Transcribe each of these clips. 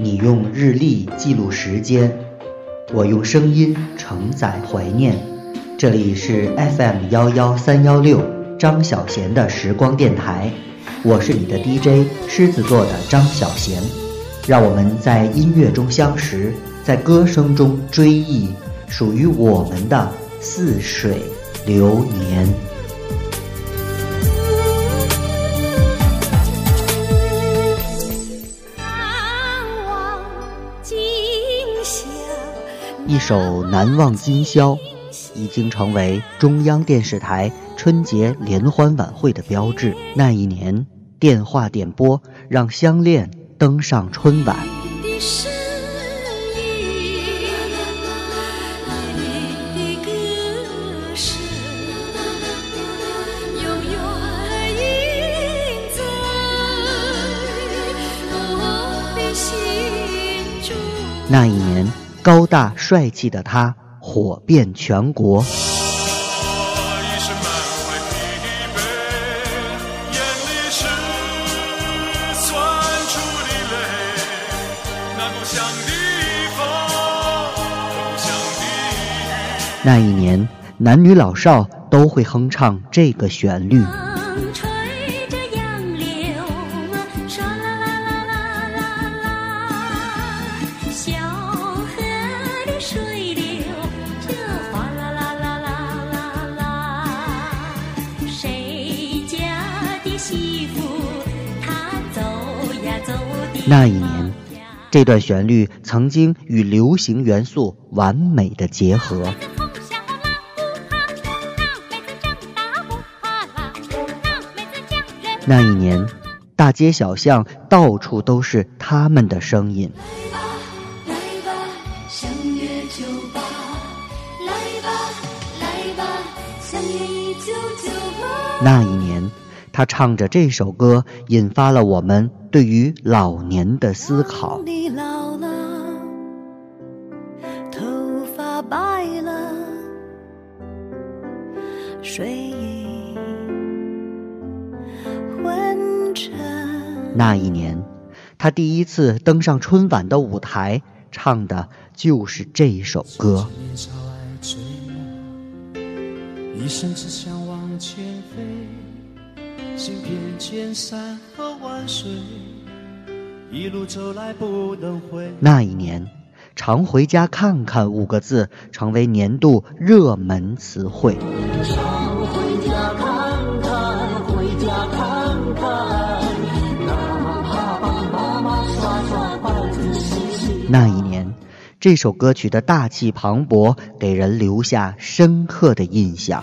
你用日历记录时间，我用声音承载怀念。这里是 FM 幺幺三幺六张小贤的时光电台，我是你的 DJ 狮子座的张小贤。让我们在音乐中相识，在歌声中追忆属于我们的似水流年。一首《难忘今宵》已经成为中央电视台春节联欢晚会的标志。那一年，电话点播让相恋登上春晚。那一年。高大帅气的他火遍全国。那一年，男女老少都会哼唱这个旋律。那一年，这段旋律曾经与流行元素完美的结合。那一年，大街小巷到处都是他们的声音。那一年。他唱着这首歌，引发了我们对于老年的思考。那一年，他第一次登上春晚的舞台，唱的就是这首歌。一生只想。那一年，“常回家看看”五个字成为年度热门词汇。那一年，这首歌曲的大气磅礴，给人留下深刻的印象。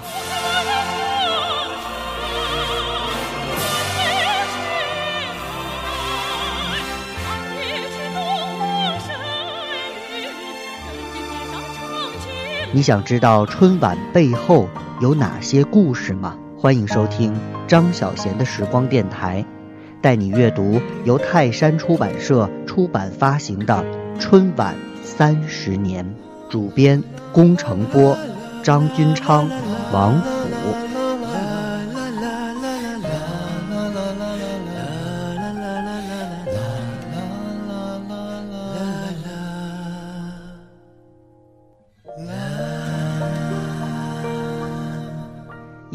你想知道春晚背后有哪些故事吗？欢迎收听张小贤的时光电台，带你阅读由泰山出版社出版发行的《春晚三十年》，主编龚成波、张君昌、王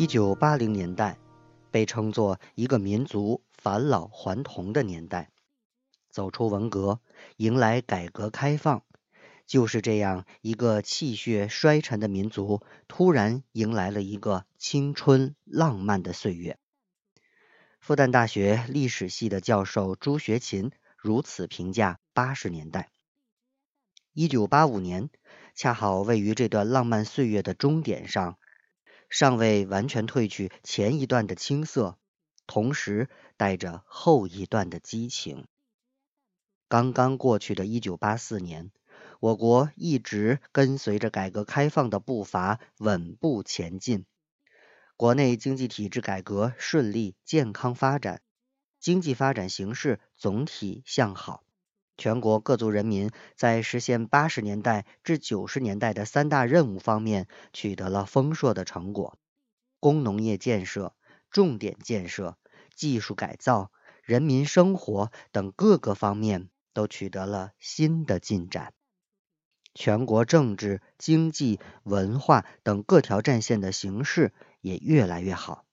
一九八零年代，被称作一个民族返老还童的年代。走出文革，迎来改革开放，就是这样一个气血衰沉的民族，突然迎来了一个青春浪漫的岁月。复旦大学历史系的教授朱学勤如此评价八十年代：一九八五年，恰好位于这段浪漫岁月的终点上。尚未完全褪去前一段的青涩，同时带着后一段的激情。刚刚过去的一九八四年，我国一直跟随着改革开放的步伐稳步前进，国内经济体制改革顺利健康发展，经济发展形势总体向好。全国各族人民在实现八十年代至九十年代的三大任务方面取得了丰硕的成果，工农业建设、重点建设、技术改造、人民生活等各个方面都取得了新的进展，全国政治、经济、文化等各条战线的形势也越来越好。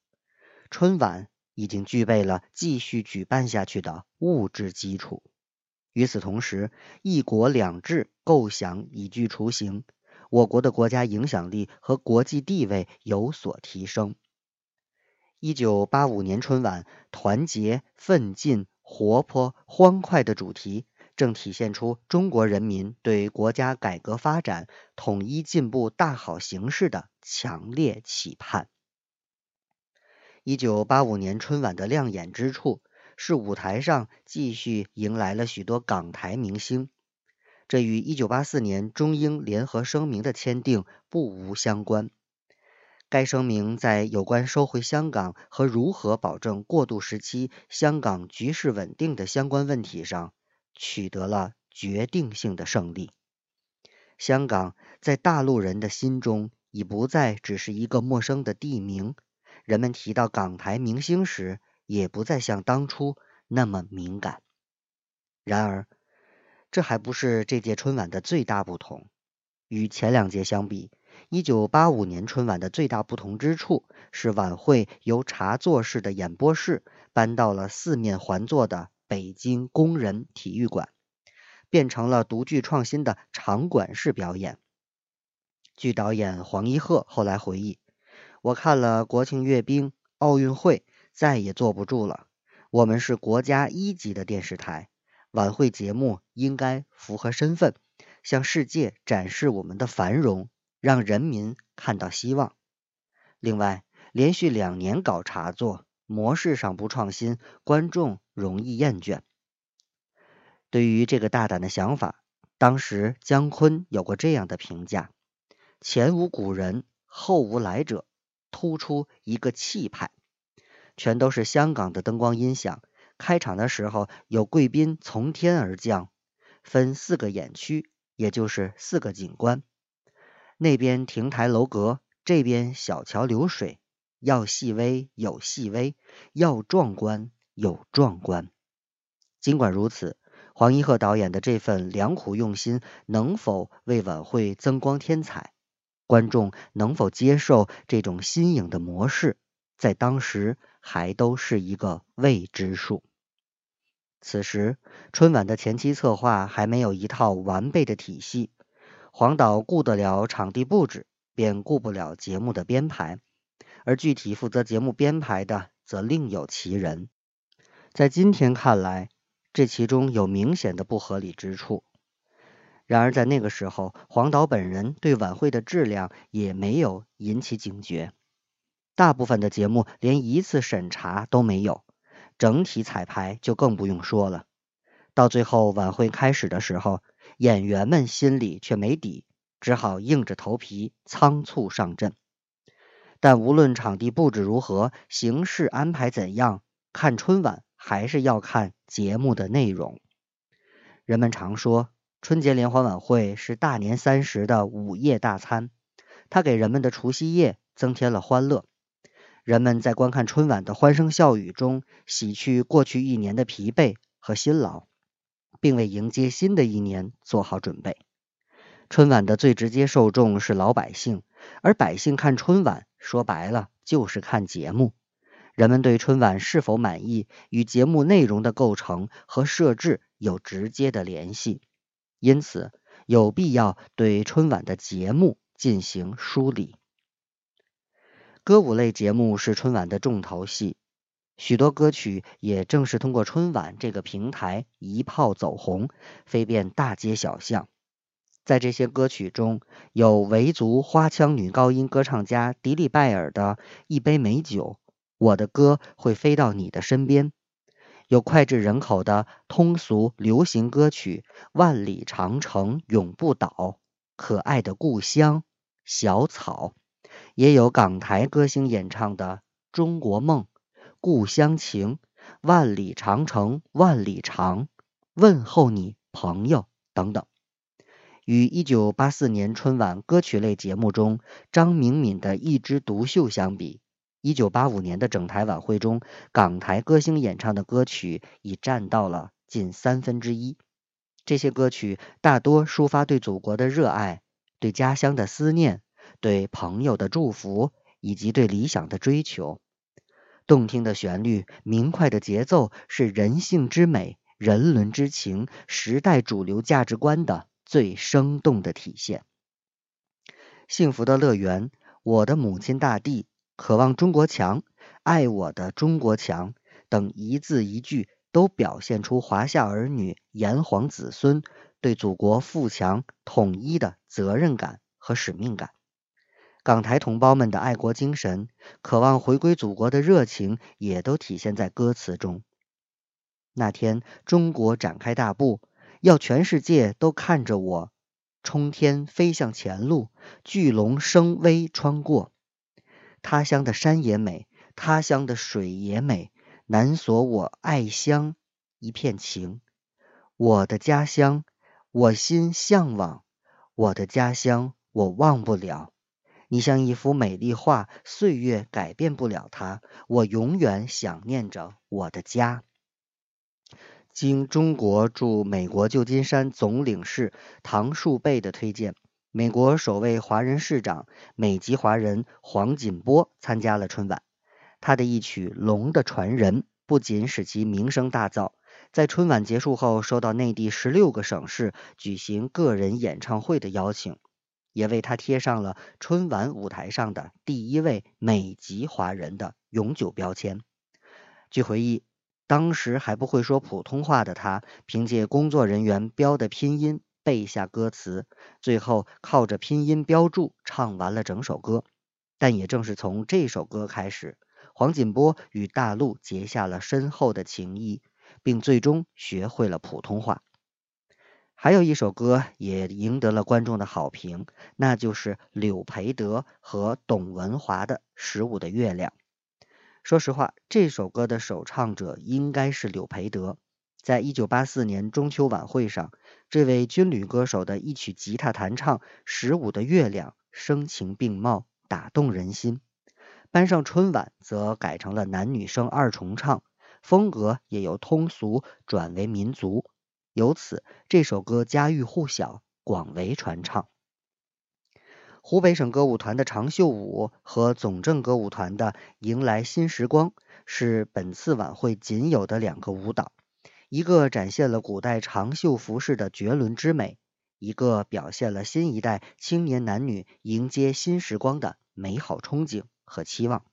春晚已经具备了继续举办下去的物质基础。与此同时，“一国两制”构想已具雏形，我国的国家影响力和国际地位有所提升。一九八五年春晚团结、奋进、活泼、欢快的主题，正体现出中国人民对国家改革发展、统一进步大好形势的强烈期盼。一九八五年春晚的亮眼之处是舞台上继续迎来了许多港台明星，这与一九八四年中英联合声明的签订不无相关。该声明在有关收回香港和如何保证过渡时期香港局势稳定的相关问题上取得了决定性的胜利。香港在大陆人的心中已不再只是一个陌生的地名，人们提到港台明星时也不再像当初那么敏感。然而，这还不是这届春晚的最大不同。与前两届相比，一九八五年春晚的最大不同之处是，晚会由茶座式的演播室搬到了四面环坐的北京工人体育馆，变成了独具创新的场馆式表演。据导演黄一鹤后来回忆：“我看了国庆阅兵、奥运会，再也坐不住了。我们是国家一级的电视台，晚会节目应该符合身份，向世界展示我们的繁荣。”让人民看到希望。另外，连续两年搞茶座，模式上不创新，观众容易厌倦。对于这个大胆的想法，当时姜昆有过这样的评价：前无古人，后无来者，突出一个气派。全都是香港的灯光音响。开场的时候，有贵宾从天而降，分四个演区，也就是四个景观。那边亭台楼阁，这边小桥流水，要细微有细微，要壮观有壮观。尽管如此，黄一鹤导演的这份良苦用心，能否为晚会增光添彩？观众能否接受这种新颖的模式，在当时还都是一个未知数。此时，春晚的前期策划还没有一套完备的体系。黄导顾得了场地布置，便顾不了节目的编排，而具体负责节目编排的则另有其人。在今天看来，这其中有明显的不合理之处。然而在那个时候，黄导本人对晚会的质量也没有引起警觉，大部分的节目连一次审查都没有，整体彩排就更不用说了。到最后晚会开始的时候。演员们心里却没底，只好硬着头皮仓促上阵。但无论场地布置如何，形式安排怎样，看春晚还是要看节目的内容。人们常说，春节联欢晚会是大年三十的午夜大餐，它给人们的除夕夜增添了欢乐。人们在观看春晚的欢声笑语中，洗去过去一年的疲惫和辛劳。并为迎接新的一年做好准备。春晚的最直接受众是老百姓，而百姓看春晚，说白了就是看节目。人们对春晚是否满意，与节目内容的构成和设置有直接的联系，因此有必要对春晚的节目进行梳理。歌舞类节目是春晚的重头戏。许多歌曲也正是通过春晚这个平台一炮走红，飞遍大街小巷。在这些歌曲中，有维族花腔女高音歌唱家迪丽拜尔的《一杯美酒》，我的歌会飞到你的身边；有脍炙人口的通俗流行歌曲《万里长城永不倒》，可爱的故乡小草；也有港台歌星演唱的《中国梦》。故乡情，万里长城万里长，问候你朋友等等。与一九八四年春晚歌曲类节目中张明敏的一枝独秀相比，一九八五年的整台晚会中，港台歌星演唱的歌曲已占到了近三分之一。这些歌曲大多抒发对祖国的热爱、对家乡的思念、对朋友的祝福以及对理想的追求。动听的旋律、明快的节奏，是人性之美、人伦之情、时代主流价值观的最生动的体现。幸福的乐园，我的母亲大地，渴望中国强，爱我的中国强等一字一句。都表现出华夏儿女、炎黄子孙对祖国富强统一的责任感和使命感。港台同胞们的爱国精神、渴望回归祖国的热情，也都体现在歌词中。那天，中国展开大步，要全世界都看着我冲天飞向前路，巨龙声威穿过。他乡的山也美，他乡的水也美。难锁我爱乡一片情，我的家乡，我心向往；我的家乡，我忘不了。你像一幅美丽画，岁月改变不了它。我永远想念着我的家。经中国驻美国旧金山总领事唐树贝的推荐，美国首位华人市长、美籍华人黄锦波参加了春晚。他的一曲《龙的传人》不仅使其名声大噪，在春晚结束后受到内地十六个省市举行个人演唱会的邀请，也为他贴上了春晚舞台上的第一位美籍华人的永久标签。据回忆，当时还不会说普通话的他，凭借工作人员标的拼音背下歌词，最后靠着拼音标注唱完了整首歌。但也正是从这首歌开始。黄锦波与大陆结下了深厚的情谊，并最终学会了普通话。还有一首歌也赢得了观众的好评，那就是柳培德和董文华的《十五的月亮》。说实话，这首歌的首唱者应该是柳培德。在一九八四年中秋晚会上，这位军旅歌手的一曲吉他弹唱《十五的月亮》，声情并茂，打动人心。搬上春晚，则改成了男女生二重唱，风格也由通俗转为民族，由此这首歌家喻户晓，广为传唱。湖北省歌舞团的长袖舞和总政歌舞团的迎来新时光是本次晚会仅有的两个舞蹈，一个展现了古代长袖服饰的绝伦之美，一个表现了新一代青年男女迎接新时光的美好憧憬。和期望，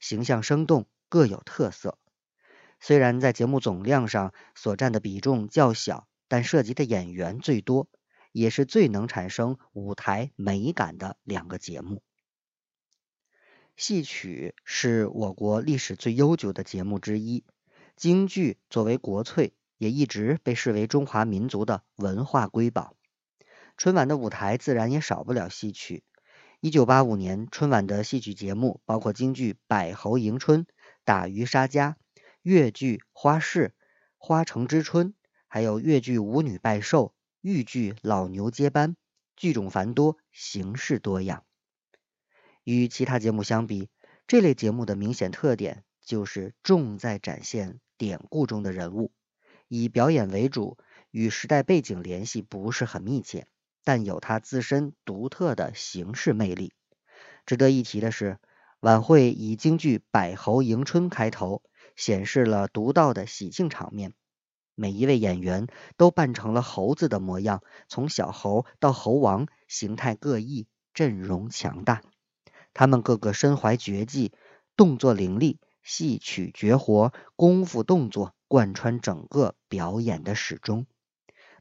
形象生动，各有特色。虽然在节目总量上所占的比重较小，但涉及的演员最多，也是最能产生舞台美感的两个节目。戏曲是我国历史最悠久的节目之一，京剧作为国粹，也一直被视为中华民族的文化瑰宝。春晚的舞台自然也少不了戏曲。一九八五年春晚的戏曲节目包括京剧《百猴迎春》《打渔杀家》、越剧《花市》《花城之春》，还有越剧《舞女拜寿》、豫剧《老牛接班》，剧种繁多，形式多样。与其他节目相比，这类节目的明显特点就是重在展现典故中的人物，以表演为主，与时代背景联系不是很密切。但有它自身独特的形式魅力。值得一提的是，晚会以京剧《百猴迎春》开头，显示了独到的喜庆场面。每一位演员都扮成了猴子的模样，从小猴到猴王，形态各异，阵容强大。他们个个身怀绝技，动作凌厉，戏曲绝活，功夫动作贯穿整个表演的始终。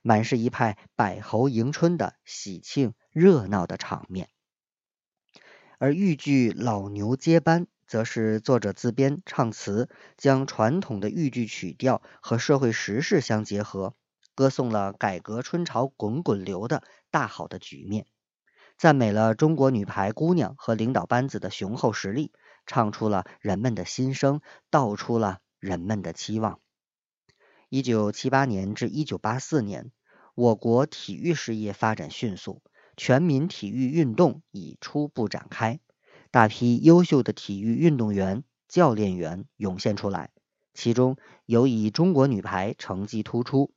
满是一派百猴迎春的喜庆热闹的场面，而豫剧《老牛接班》则是作者自编唱词，将传统的豫剧曲调和社会时事相结合，歌颂了改革春潮滚滚流的大好的局面，赞美了中国女排姑娘和领导班子的雄厚实力，唱出了人们的心声，道出了人们的期望。一九七八年至一九八四年。我国体育事业发展迅速，全民体育运动已初步展开，大批优秀的体育运动员、教练员涌现出来，其中尤以中国女排成绩突出。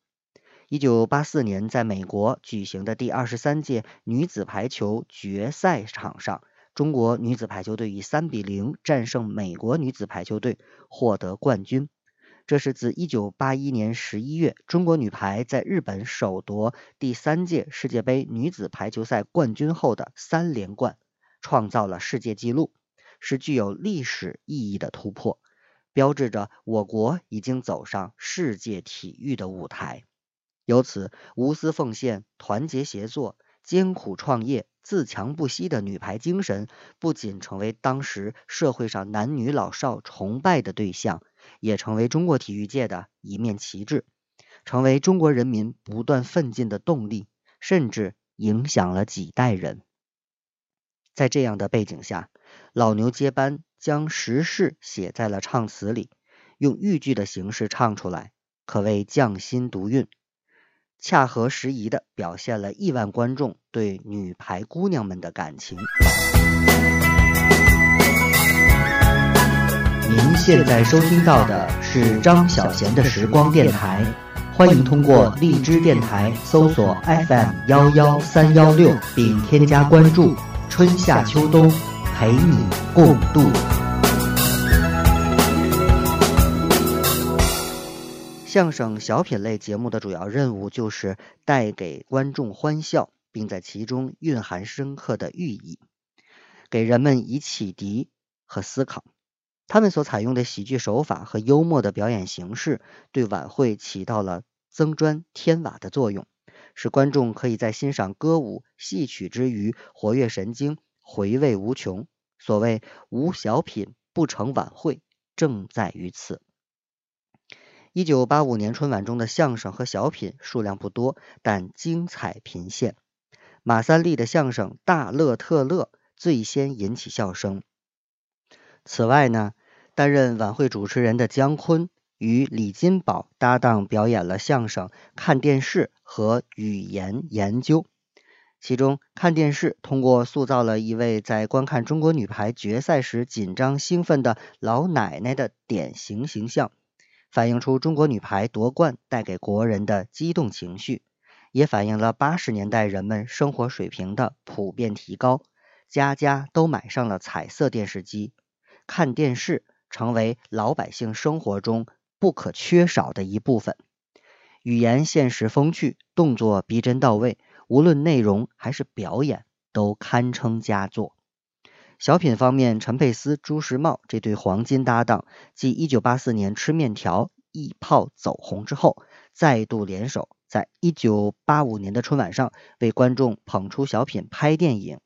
一九八四年，在美国举行的第二十三届女子排球决赛场上，中国女子排球队以三比零战胜美国女子排球队，获得冠军。这是自一九八一年十一月中国女排在日本首夺第三届世界杯女子排球赛冠军后的三连冠，创造了世界纪录，是具有历史意义的突破，标志着我国已经走上世界体育的舞台。由此，无私奉献、团结协作、艰苦创业、自强不息的女排精神，不仅成为当时社会上男女老少崇拜的对象，也成为中国体育界的一面旗帜，成为中国人民不断奋进的动力，甚至影响了几代人。在这样的背景下，老牛接班，将时事写在了唱词里，用豫剧的形式唱出来，可谓匠心独运。恰合时宜的表现了亿万观众对女排姑娘们的感情。您现在收听到的是张小贤的时光电台，欢迎通过荔枝电台搜索 FM 幺幺三幺六，并添加关注，春夏秋冬陪你共度。相声小品类节目的主要任务就是带给观众欢笑，并在其中蕴含深刻的寓意，给人们以启迪和思考。他们所采用的喜剧手法和幽默的表演形式，对晚会起到了增砖添瓦的作用，使观众可以在欣赏歌舞戏曲之余活跃神经，回味无穷。所谓无小品不成晚会，正在于此。一九八五年春晚中的相声和小品数量不多，但精彩频现。马三立的相声《大乐特乐》最先引起笑声。此外呢，担任晚会主持人的姜昆与李金宝搭档表演了相声《看电视》和语言研究。其中，看电视通过塑造了一位在观看中国女排决赛时紧张兴奋的老奶奶的典型形象。反映出中国女排夺冠带给国人的激动情绪，也反映了八十年代人们生活水平的普遍提高，家家都买上了彩色电视机，看电视成为老百姓生活中不可缺少的一部分。语言现实风趣，动作逼真到位，无论内容还是表演都堪称佳作。小品方面，陈佩斯、朱时茂这对黄金搭档，继1984年吃面条一炮走红之后，再度联手，在1985年的春晚上为观众捧出小品拍电影。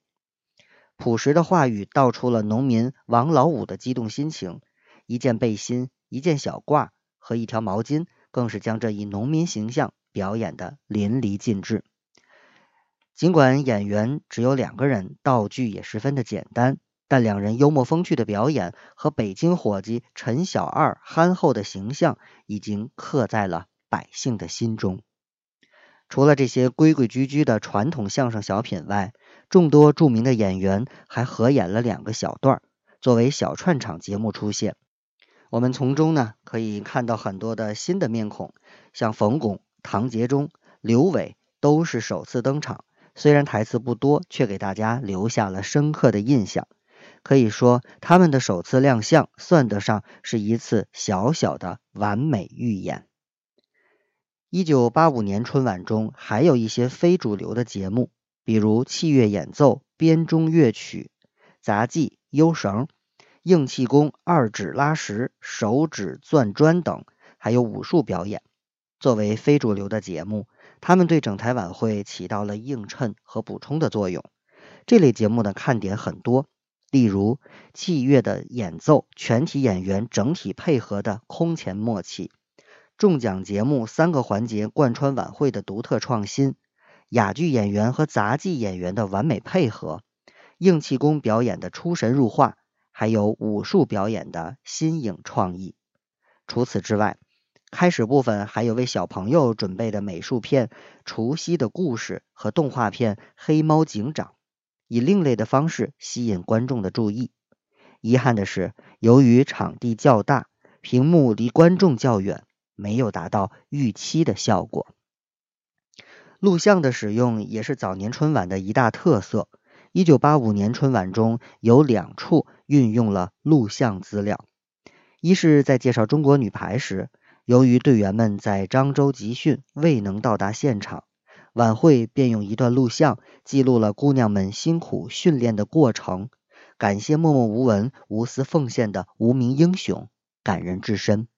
朴实的话语道出了农民王老五的激动心情，一件背心、一件小褂和一条毛巾，更是将这一农民形象表演的淋漓尽致。尽管演员只有两个人，道具也十分的简单。但两人幽默风趣的表演和北京伙计陈小二憨厚的形象，已经刻在了百姓的心中。除了这些规规矩矩的传统相声小品外，众多著名的演员还合演了两个小段，作为小串场节目出现。我们从中呢可以看到很多的新的面孔，像冯巩、唐杰忠、刘伟都是首次登场，虽然台词不多，却给大家留下了深刻的印象。可以说，他们的首次亮相算得上是一次小小的完美预演。一九八五年春晚中还有一些非主流的节目，比如器乐演奏、编钟乐曲、杂技、优绳、硬气功、二指拉石、手指钻砖等，还有武术表演。作为非主流的节目，他们对整台晚会起到了映衬和补充的作用。这类节目的看点很多。例如器乐的演奏，全体演员整体配合的空前默契；中奖节目三个环节贯穿晚会的独特创新；哑剧演员和杂技演员的完美配合；硬气功表演的出神入化，还有武术表演的新颖创意。除此之外，开始部分还有为小朋友准备的美术片《除夕的故事》和动画片《黑猫警长》。以另类的方式吸引观众的注意。遗憾的是，由于场地较大，屏幕离观众较远，没有达到预期的效果。录像的使用也是早年春晚的一大特色。一九八五年春晚中有两处运用了录像资料，一是在介绍中国女排时，由于队员们在漳州集训未能到达现场，晚会便用一段录像记录了姑娘们辛苦训练的过程，感谢默默无闻、无私奉献的无名英雄，感人至深。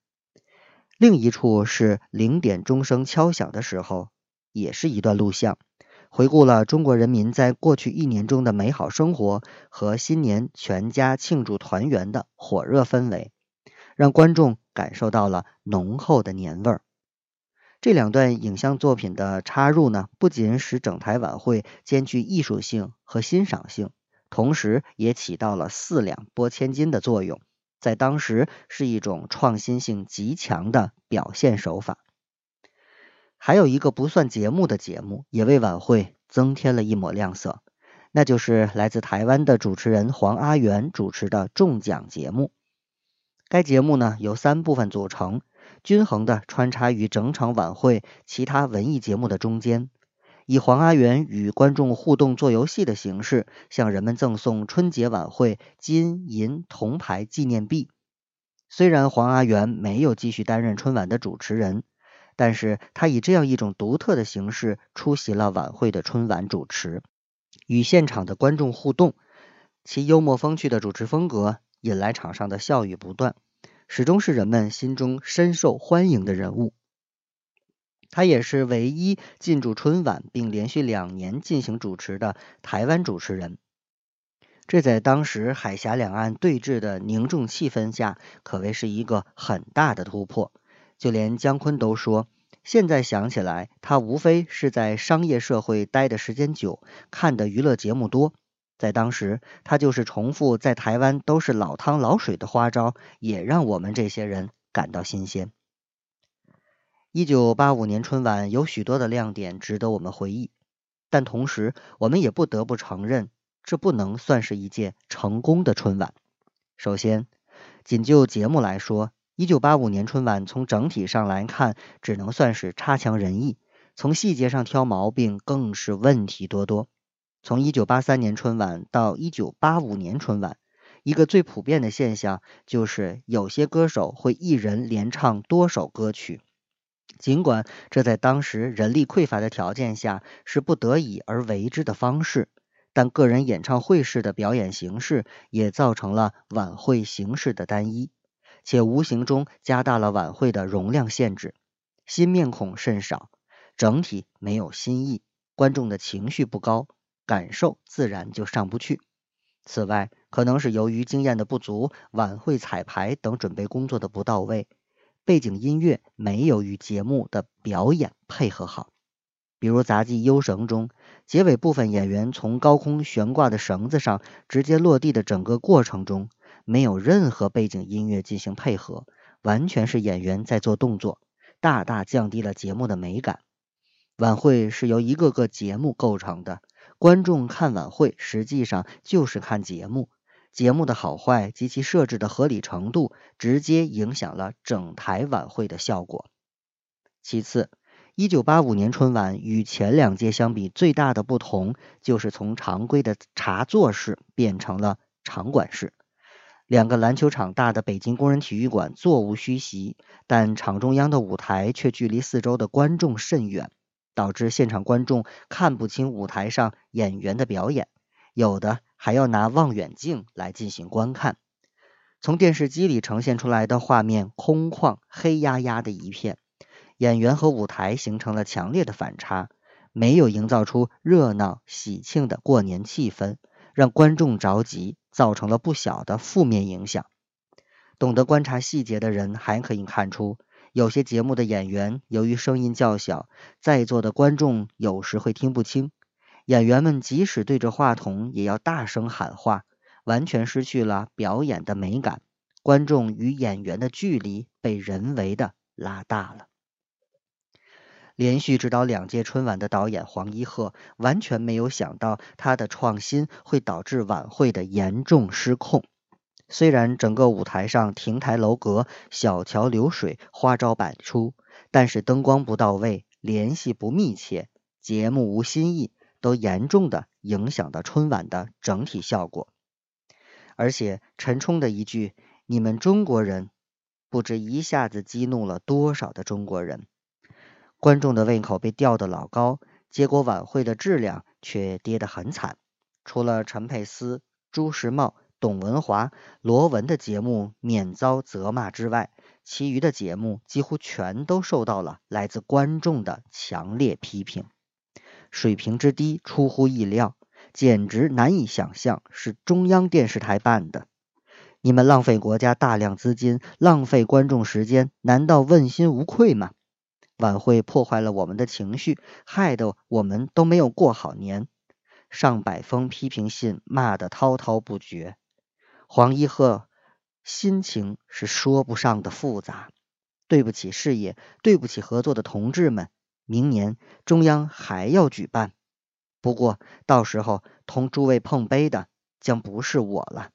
另一处是零点钟声敲响的时候。也是一段录像，回顾了中国人民在过去一年中的美好生活和新年全家庆祝团圆的火热氛围，让观众感受到了浓厚的年味儿。这两段影像作品的插入呢，不仅使整台晚会兼具艺术性和欣赏性，同时也起到了四两拨千斤的作用，在当时是一种创新性极强的表现手法。还有一个不算节目的节目，也为晚会增添了一抹亮色，那就是来自台湾的主持人黄阿元主持的中奖节目。该节目呢由三部分组成，均衡的穿插于整场晚会其他文艺节目的中间，以黄阿元与观众互动做游戏的形式，向人们赠送春节晚会金银铜牌纪念币。虽然黄阿元没有继续担任春晚的主持人。但是他以这样一种独特的形式出席了晚会的春晚主持，与现场的观众互动，其幽默风趣的主持风格引来场上的笑语不断，始终是人们心中深受欢迎的人物。他也是唯一进驻春晚并连续两年进行主持的台湾主持人，这在当时海峡两岸对峙的凝重气氛下，可谓是一个很大的突破。就连姜昆都说，现在想起来，他无非是在商业社会待的时间久，看的娱乐节目多。在当时，他就是重复在台湾都是老汤老水的花招，也让我们这些人感到新鲜。一九八五年春晚有许多的亮点值得我们回忆，但同时我们也不得不承认，这不能算是一届成功的春晚。首先，仅就节目来说。一九八五年春晚从整体上来看，只能算是差强人意；从细节上挑毛病，更是问题多多。从一九八三年春晚到一九八五年春晚，一个最普遍的现象就是有些歌手会一人连唱多首歌曲。尽管这在当时人力匮乏的条件下是不得已而为之的方式，但个人演唱会式的表演形式也造成了晚会形式的单一。且无形中加大了晚会的容量限制，新面孔甚少，整体没有新意，观众的情绪不高，感受自然就上不去。此外，可能是由于经验的不足，晚会彩排等准备工作的不到位，背景音乐没有与节目的表演配合好。比如杂技《优绳》中，结尾部分演员从高空悬挂的绳子上直接落地的整个过程中。没有任何背景音乐进行配合，完全是演员在做动作，大大降低了节目的美感。晚会是由一个个节目构成的，观众看晚会实际上就是看节目，节目的好坏及其设置的合理程度，直接影响了整台晚会的效果。其次，一九八五年春晚与前两届相比，最大的不同就是从常规的茶座式变成了场馆式。两个篮球场大的北京工人体育馆座无虚席，但场中央的舞台却距离四周的观众甚远，导致现场观众看不清舞台上演员的表演，有的还要拿望远镜来进行观看。从电视机里呈现出来的画面空旷、黑压压的一片，演员和舞台形成了强烈的反差，没有营造出热闹喜庆的过年气氛，让观众着急。造成了不小的负面影响。懂得观察细节的人还可以看出，有些节目的演员由于声音较小，在座的观众有时会听不清。演员们即使对着话筒，也要大声喊话，完全失去了表演的美感。观众与演员的距离被人为的拉大了。连续指导两届春晚的导演黄一鹤完全没有想到，他的创新会导致晚会的严重失控。虽然整个舞台上亭台楼阁、小桥流水、花招百出，但是灯光不到位，联系不密切，节目无新意，都严重的影响到春晚的整体效果。而且陈冲的一句“你们中国人”，不知一下子激怒了多少的中国人，观众的胃口被吊得老高，结果晚会的质量却跌得很惨。除了陈佩斯、朱时茂、董文华、罗文的节目免遭责骂之外，其余的节目几乎全都受到了来自观众的强烈批评，水平之低出乎意料，简直难以想象是中央电视台办的。你们浪费国家大量资金，浪费观众时间，难道问心无愧吗？晚会破坏了我们的情绪，害得我们都没有过好年。上百封批评信骂得滔滔不绝，黄一鹤心情是说不上的复杂。对不起事业，对不起合作的同志们，明年中央还要举办，不过到时候同诸位碰杯的将不是我了。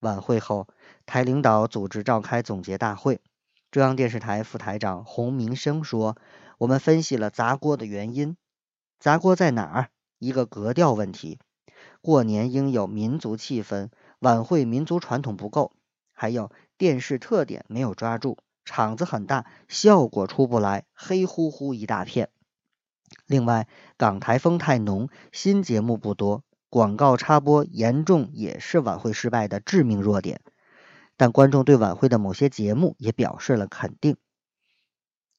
晚会后，台领导组织召开总结大会，中央电视台副台长洪明生说：“我们分析了砸锅的原因，砸锅在哪儿？”一个格调问题，过年应有民族气氛，晚会民族传统不够，还有电视特点没有抓住，场子很大，效果出不来，黑乎乎一大片。另外，港台风太浓，新节目不多，广告插播严重也是晚会失败的致命弱点。但观众对晚会的某些节目也表示了肯定。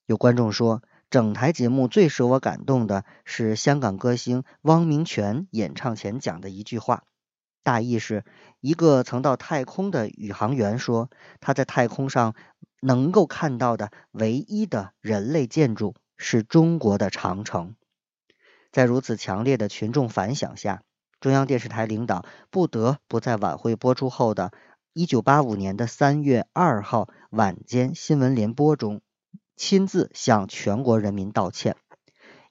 有观众说。整台节目最使我感动的是香港歌星汪明荃演唱前讲的一句话，大意是一个曾到太空的宇航员说，他在太空上能够看到的唯一的人类建筑是中国的长城。在如此强烈的群众反响下，中央电视台领导不得不在晚会播出后的1985年的3月2号晚间新闻联播中。亲自向全国人民道歉。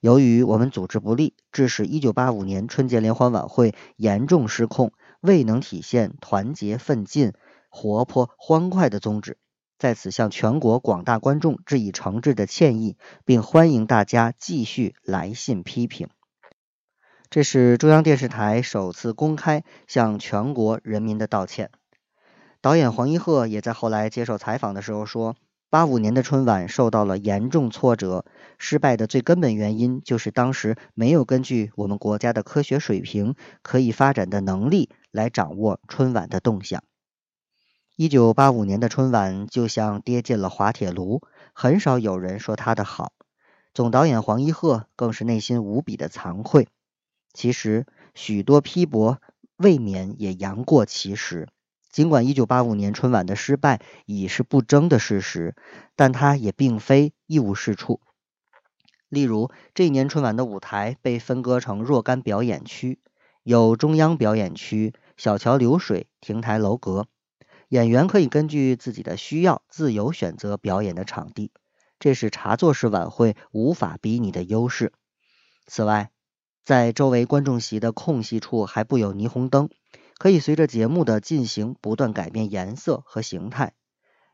由于我们组织不力，致使1985年春节联欢晚会严重失控，未能体现团结奋进、活泼欢快的宗旨，在此向全国广大观众致以诚挚的歉意，并欢迎大家继续来信批评。这是中央电视台首次公开向全国人民的道歉。导演黄一鹤也在后来接受采访的时候说。八五年的春晚受到了严重挫折，失败的最根本原因就是当时没有根据我们国家的科学水平、可以发展的能力来掌握春晚的动向。一九八五年的春晚就像跌进了滑铁卢，很少有人说他的好。总导演黄一鹤更是内心无比的惭愧。其实许多批驳未免也言过其实。尽管1985年春晚的失败已是不争的事实，但它也并非一无是处。例如，这一年春晚的舞台被分割成若干表演区，有中央表演区、小桥流水、亭台楼阁，演员可以根据自己的需要自由选择表演的场地，这是茶座式晚会无法比拟的优势。此外，在周围观众席的空隙处还布有霓虹灯。可以随着节目的进行不断改变颜色和形态，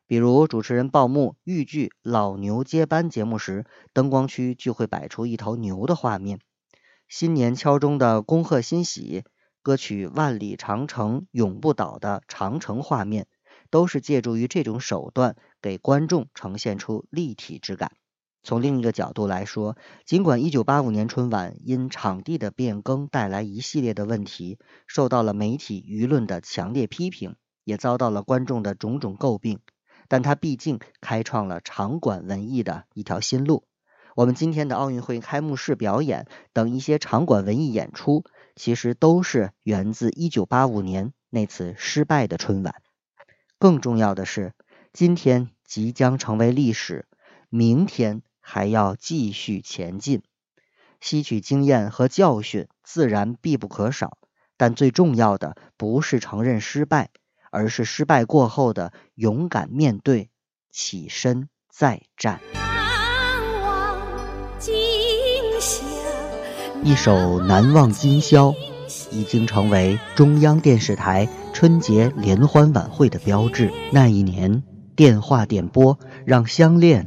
比如主持人报幕豫剧老牛接班节目时，灯光区就会摆出一头牛的画面；新年敲钟的恭贺新喜歌曲万里长城永不倒的长城画面，都是借助于这种手段给观众呈现出立体之感。从另一个角度来说，尽管1985年春晚因场地的变更带来一系列的问题，受到了媒体舆论的强烈批评，也遭到了观众的种种诟病，但它毕竟开创了场馆文艺的一条新路。我们今天的奥运会开幕式表演等一些场馆文艺演出，其实都是源自1985年那次失败的春晚。更重要的是，今天即将成为历史，明天。还要继续前进，吸取经验和教训自然必不可少，但最重要的不是承认失败，而是失败过后的勇敢面对，起身再战。一首《难忘今宵》已经成为中央电视台春节联欢晚会的标志。那一年，电话点播让相恋。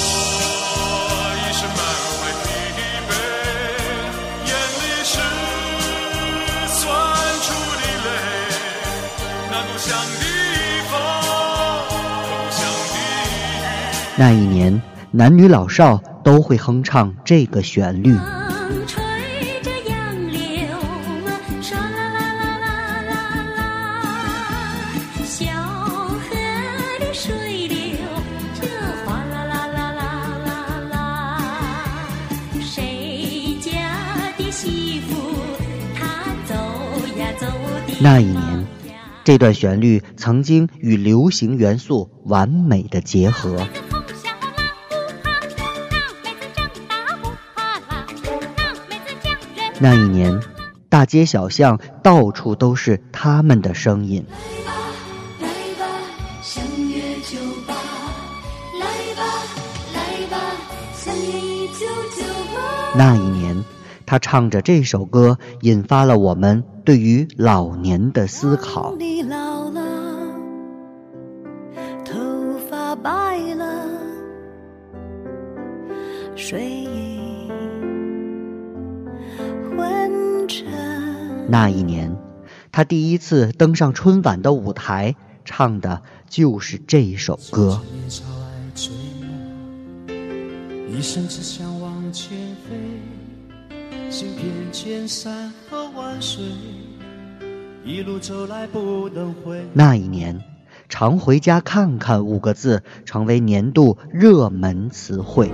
那一年，男女老少都会哼唱这个旋律。那一年，这段旋律曾经与流行元素完美的结合。那一年，大街小巷到处都是他们的声音。那一年。他唱着这首歌，引发了我们对于老年的思考。头发白了。水那一年，他第一次登上春晚的舞台，唱的就是这首歌。一生只想往前飞。行遍千山和万水，一路走来不能回。那一年，“常回家看看”五个字成为年度热门词汇。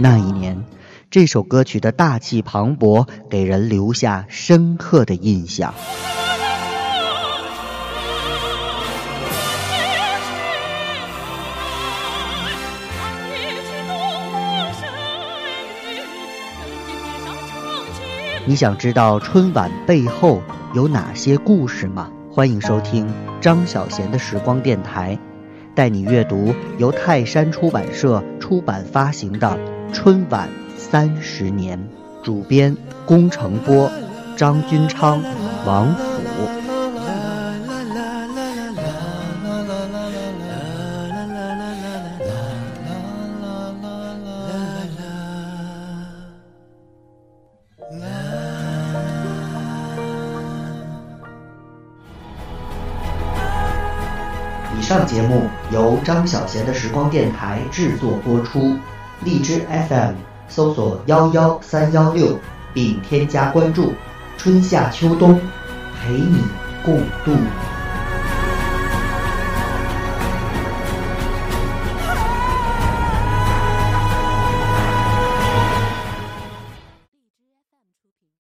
那一年，这首歌曲的大气磅礴，给人留下深刻的印象。你想知道春晚背后有哪些故事吗？欢迎收听张小贤的时光电台，带你阅读由泰山出版社出版发行的《春晚三十年》，主编龚成波、张君昌、王府。以上节目由张小贤的时光电台制作播出，荔枝 FM 搜索幺幺三幺六并添加关注，春夏秋冬陪你共度。